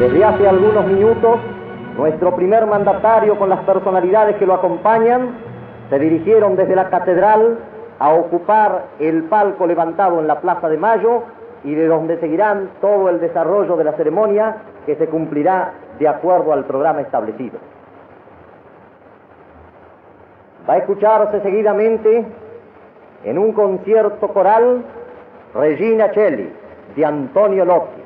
Desde hace algunos minutos, nuestro primer mandatario con las personalidades que lo acompañan se dirigieron desde la catedral a ocupar el palco levantado en la Plaza de Mayo y de donde seguirán todo el desarrollo de la ceremonia que se cumplirá de acuerdo al programa establecido. Va a escucharse seguidamente en un concierto coral Regina Celli de Antonio Lotti.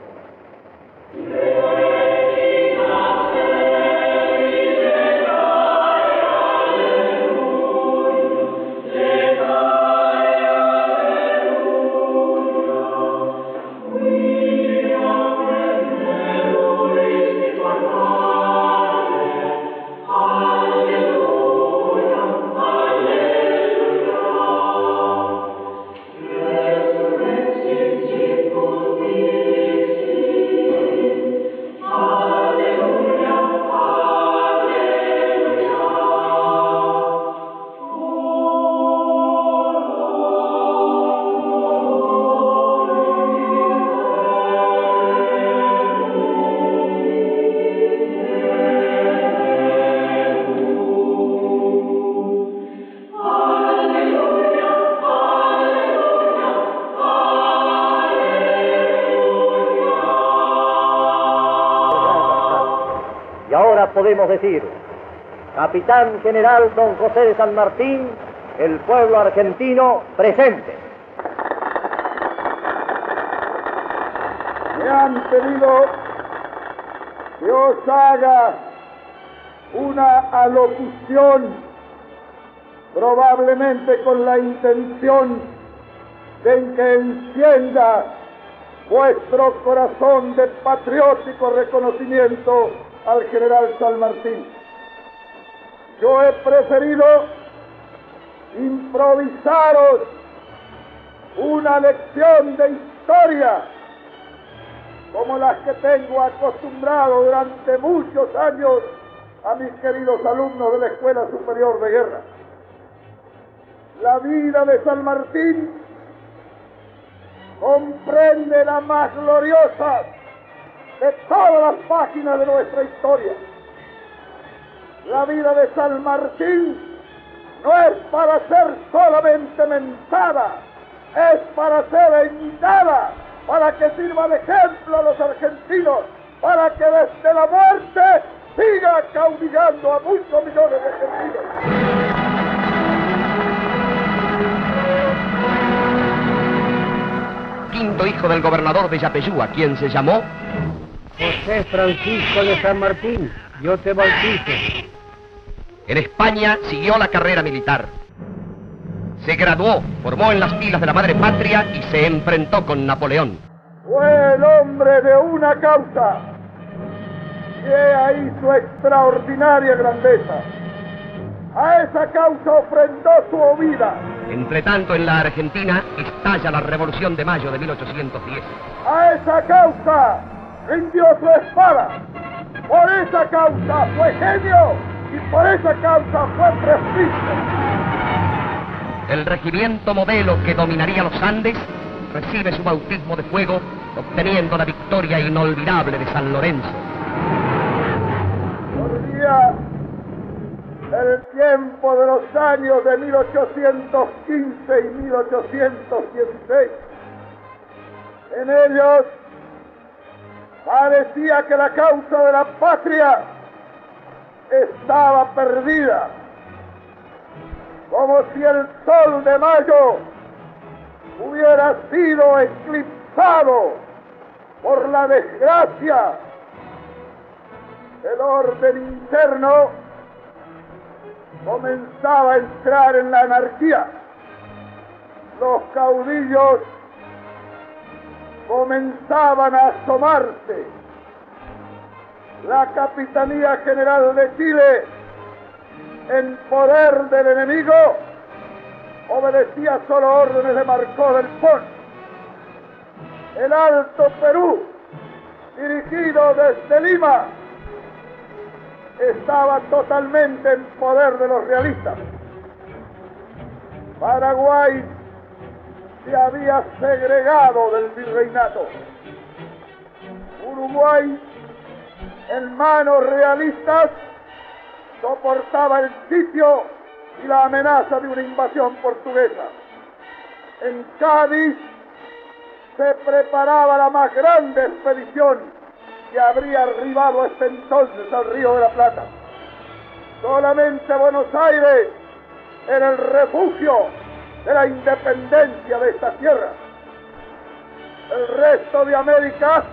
Podemos decir, Capitán General Don José de San Martín, el pueblo argentino presente. Me han pedido que os haga una alocución, probablemente con la intención de que encienda vuestro corazón de patriótico reconocimiento al general San Martín. Yo he preferido improvisaros una lección de historia como las que tengo acostumbrado durante muchos años a mis queridos alumnos de la Escuela Superior de Guerra. La vida de San Martín comprende la más gloriosa de todas las páginas de nuestra historia. La vida de San Martín no es para ser solamente mentada, es para ser imitada, para que sirva de ejemplo a los argentinos, para que desde la muerte siga caudillando a muchos millones de argentinos. quinto hijo del gobernador de Yapeyúa, quien se llamó José Francisco de San Martín, yo te bautizo. En España siguió la carrera militar. Se graduó, formó en las filas de la madre patria y se enfrentó con Napoleón. Fue el hombre de una causa. Y he ahí su extraordinaria grandeza. A esa causa ofrendó su vida. Entre tanto, en la Argentina estalla la Revolución de Mayo de 1810. A esa causa rindió su espada. Por esa causa fue genio y por esa causa fue prestigio. El regimiento modelo que dominaría los Andes recibe su bautismo de fuego, obteniendo la victoria inolvidable de San Lorenzo. Corría el tiempo de los años de 1815 y 1816. En ellos parecía que la causa de la patria estaba perdida, como si el sol de mayo hubiera sido eclipsado por la desgracia. El orden interno comenzaba a entrar en la anarquía. Los caudillos comenzaban a asomarse. La Capitanía General de Chile, en poder del enemigo, obedecía solo órdenes de Marcó del Pon. El Alto Perú, dirigido desde Lima, estaba totalmente en poder de los realistas. Paraguay se había segregado del virreinato. Uruguay en manos realistas soportaba el sitio y la amenaza de una invasión portuguesa. En Cádiz se preparaba la más grande expedición que habría arribado hasta entonces al Río de la Plata. Solamente Buenos Aires era el refugio de la independencia de esta tierra. El resto de América,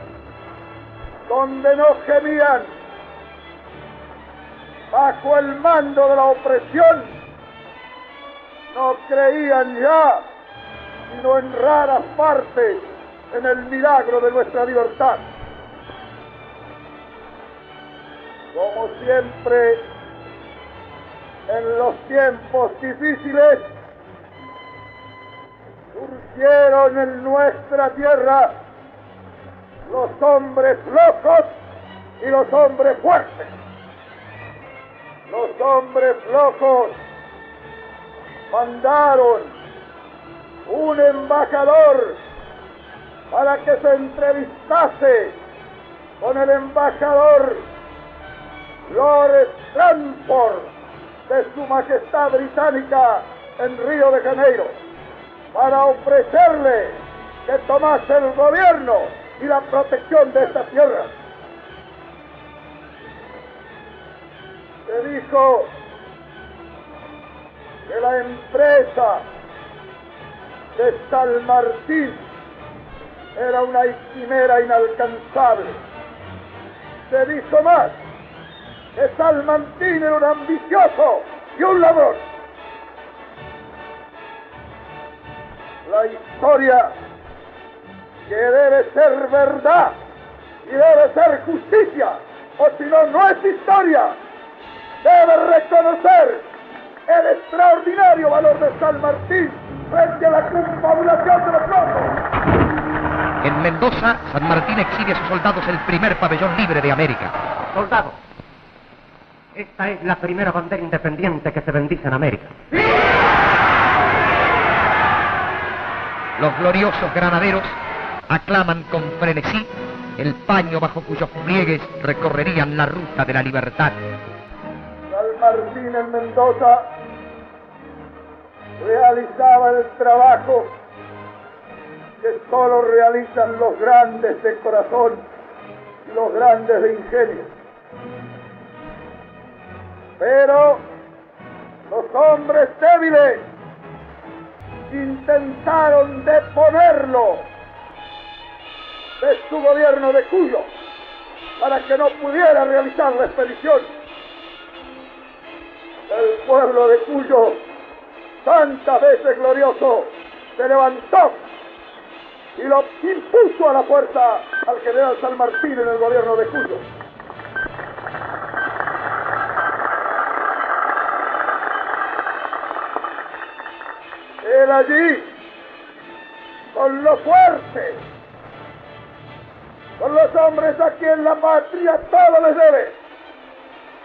donde no gemían bajo el mando de la opresión, no creían ya, sino en raras partes, en el milagro de nuestra libertad. Como siempre, en los tiempos difíciles, surgieron en nuestra tierra los hombres locos y los hombres fuertes. Los hombres locos mandaron un embajador para que se entrevistase con el embajador Lord Stanford de Su Majestad Británica en Río de Janeiro para ofrecerle que tomase el gobierno y la protección de esta tierra. Se dijo que la empresa de San Martín era una quimera inalcanzable. Se dijo más que San Martín era un ambicioso y un ladrón. La historia que debe ser verdad y debe ser justicia, o si no, no es historia, debe reconocer el extraordinario valor de San Martín frente a la confabulación de los locos. En Mendoza, San Martín exhibe a sus soldados el primer pabellón libre de América. Soldados, esta es la primera bandera independiente que se bendice en América. Los gloriosos granaderos aclaman con frenesí el paño bajo cuyos pliegues recorrerían la ruta de la libertad. San Martín en Mendoza realizaba el trabajo que solo realizan los grandes de corazón y los grandes de ingenio. Pero los hombres débiles intentaron deponerlo de su gobierno de Cuyo para que no pudiera realizar la expedición. El pueblo de Cuyo, tantas veces glorioso, se levantó y lo impuso a la fuerza al general San Martín en el gobierno de Cuyo. Allí, con lo fuerte, con los hombres a quien la patria todo les debe,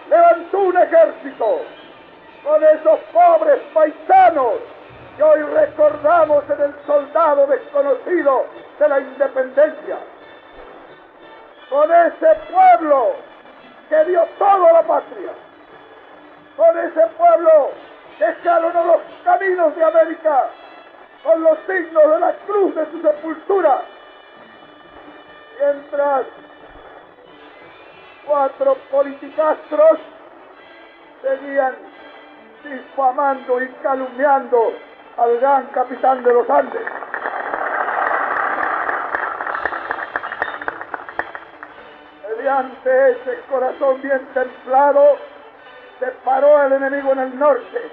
levantó un ejército con esos pobres paisanos que hoy recordamos en el soldado desconocido de la independencia, con ese pueblo que dio todo a la patria, con ese pueblo que escalonó los caminos de América con los signos de la cruz de su sepultura, mientras cuatro politicastros seguían difamando y calumniando al gran capitán de los Andes. Mediante ese corazón bien templado, se paró el enemigo en el norte,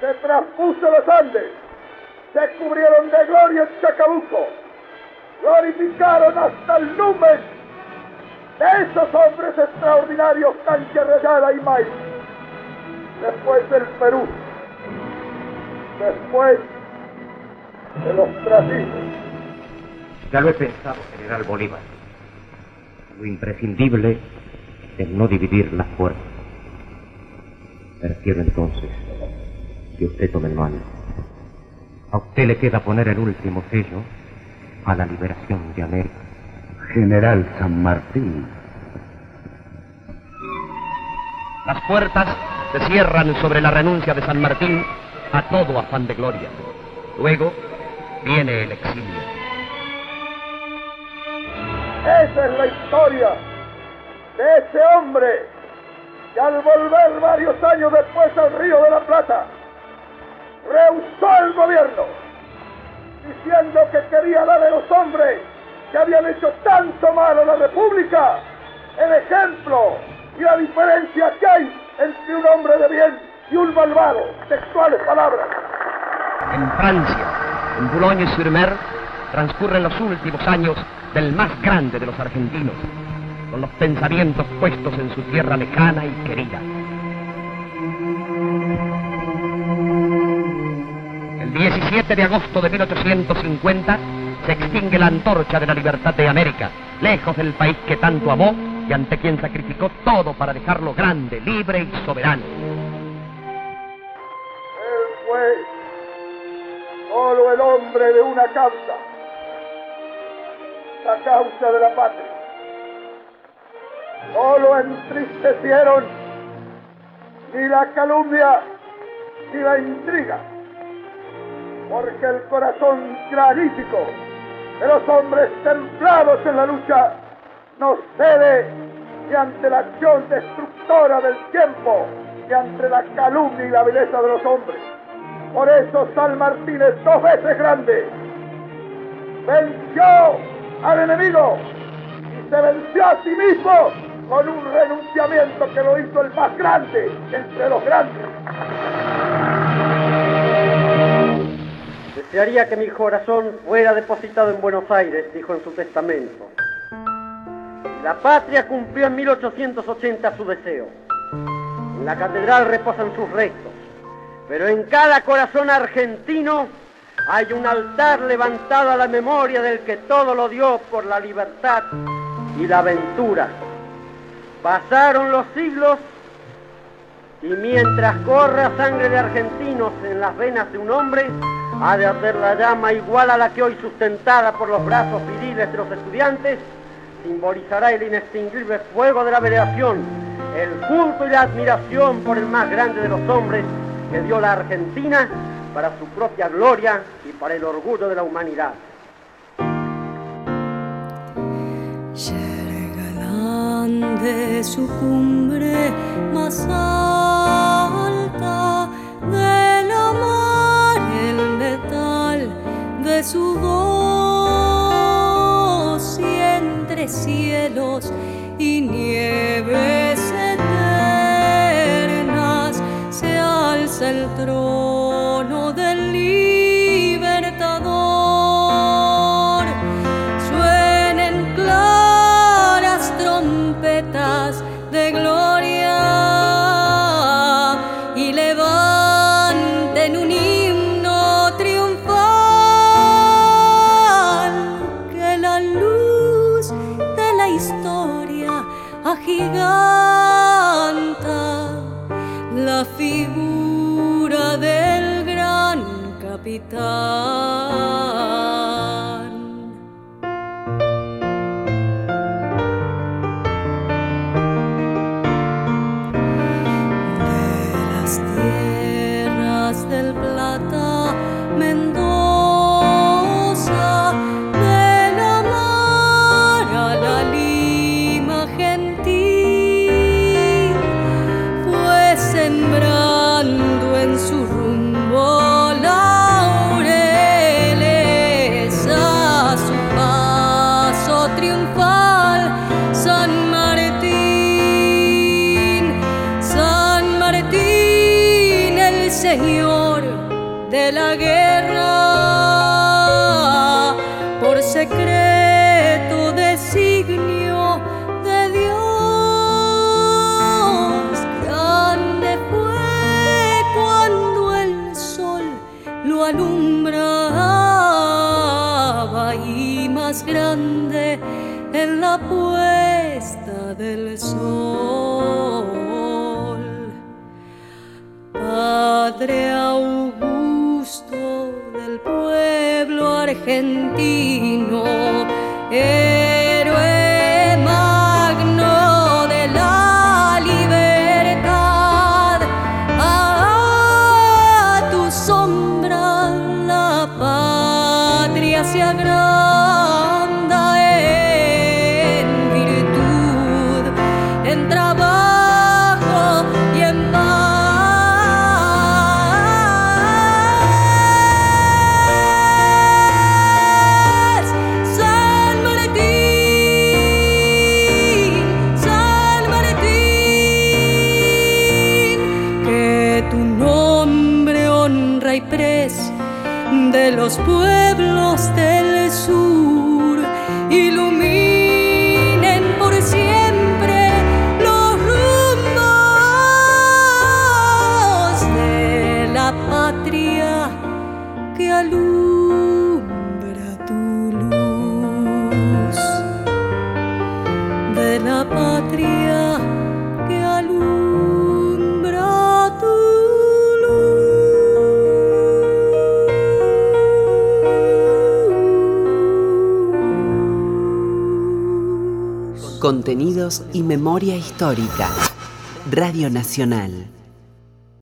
se traspuso los Andes, se cubrieron de gloria en Chacabuco, glorificaron hasta el lumen de esos hombres extraordinarios, Cancha Rayada y May. Después del Perú, después de los Brasiles. Ya lo he pensado, general Bolívar. Lo imprescindible es no dividir las fuerzas. Prefiero entonces que usted tome el mando. A usted le queda poner el último sello a la liberación de América. General San Martín, Las puertas se cierran sobre la renuncia de San Martín a todo afán de gloria. Luego viene el exilio. Esa es la historia de ese hombre que al volver varios años después al Río de la Plata, rehusó el gobierno, diciendo que quería dar a los hombres que habían hecho tanto mal a la República el ejemplo y la diferencia que hay entre un hombre de bien y un malvado. Textuales palabras. En Francia, en Boulogne-sur-Mer, transcurren los últimos años del más grande de los argentinos, con los pensamientos puestos en su tierra lejana y querida. 17 de agosto de 1850 se extingue la antorcha de la libertad de América, lejos del país que tanto amó y ante quien sacrificó todo para dejarlo grande, libre y soberano. Él fue solo el hombre de una causa, la causa de la patria. Solo entristecieron ni la calumnia ni la intriga, porque el corazón granítico de los hombres templados en la lucha no cede ni ante la acción destructora del tiempo, ni ante la calumnia y la belleza de los hombres. Por eso San Martín es dos veces grande. Venció al enemigo y se venció a sí mismo con un renunciamiento que lo hizo el más grande entre los grandes. Desearía que mi corazón fuera depositado en Buenos Aires, dijo en su testamento. La patria cumplió en 1880 su deseo. En la catedral reposan sus restos, pero en cada corazón argentino hay un altar levantado a la memoria del que todo lo dio por la libertad y la aventura. Pasaron los siglos y mientras corra sangre de argentinos en las venas de un hombre, ha de arder la llama igual a la que hoy sustentada por los brazos viriles de los estudiantes, simbolizará el inextinguible fuego de la veneración, el culto y la admiración por el más grande de los hombres que dio la Argentina para su propia gloria y para el orgullo de la humanidad. de su cumbre más alta de su voz y entre cielos y nieves eternas se alza el trono del libertador. Suenen claras trompetas de gloria capitán. Señor de la guerra, por secreto designio de Dios, grande fue cuando el sol lo alumbraba y más grande en la puesta del sol. Pueblo alumbra tu luz de la patria Contenidos y memoria histórica. Radio Nacional.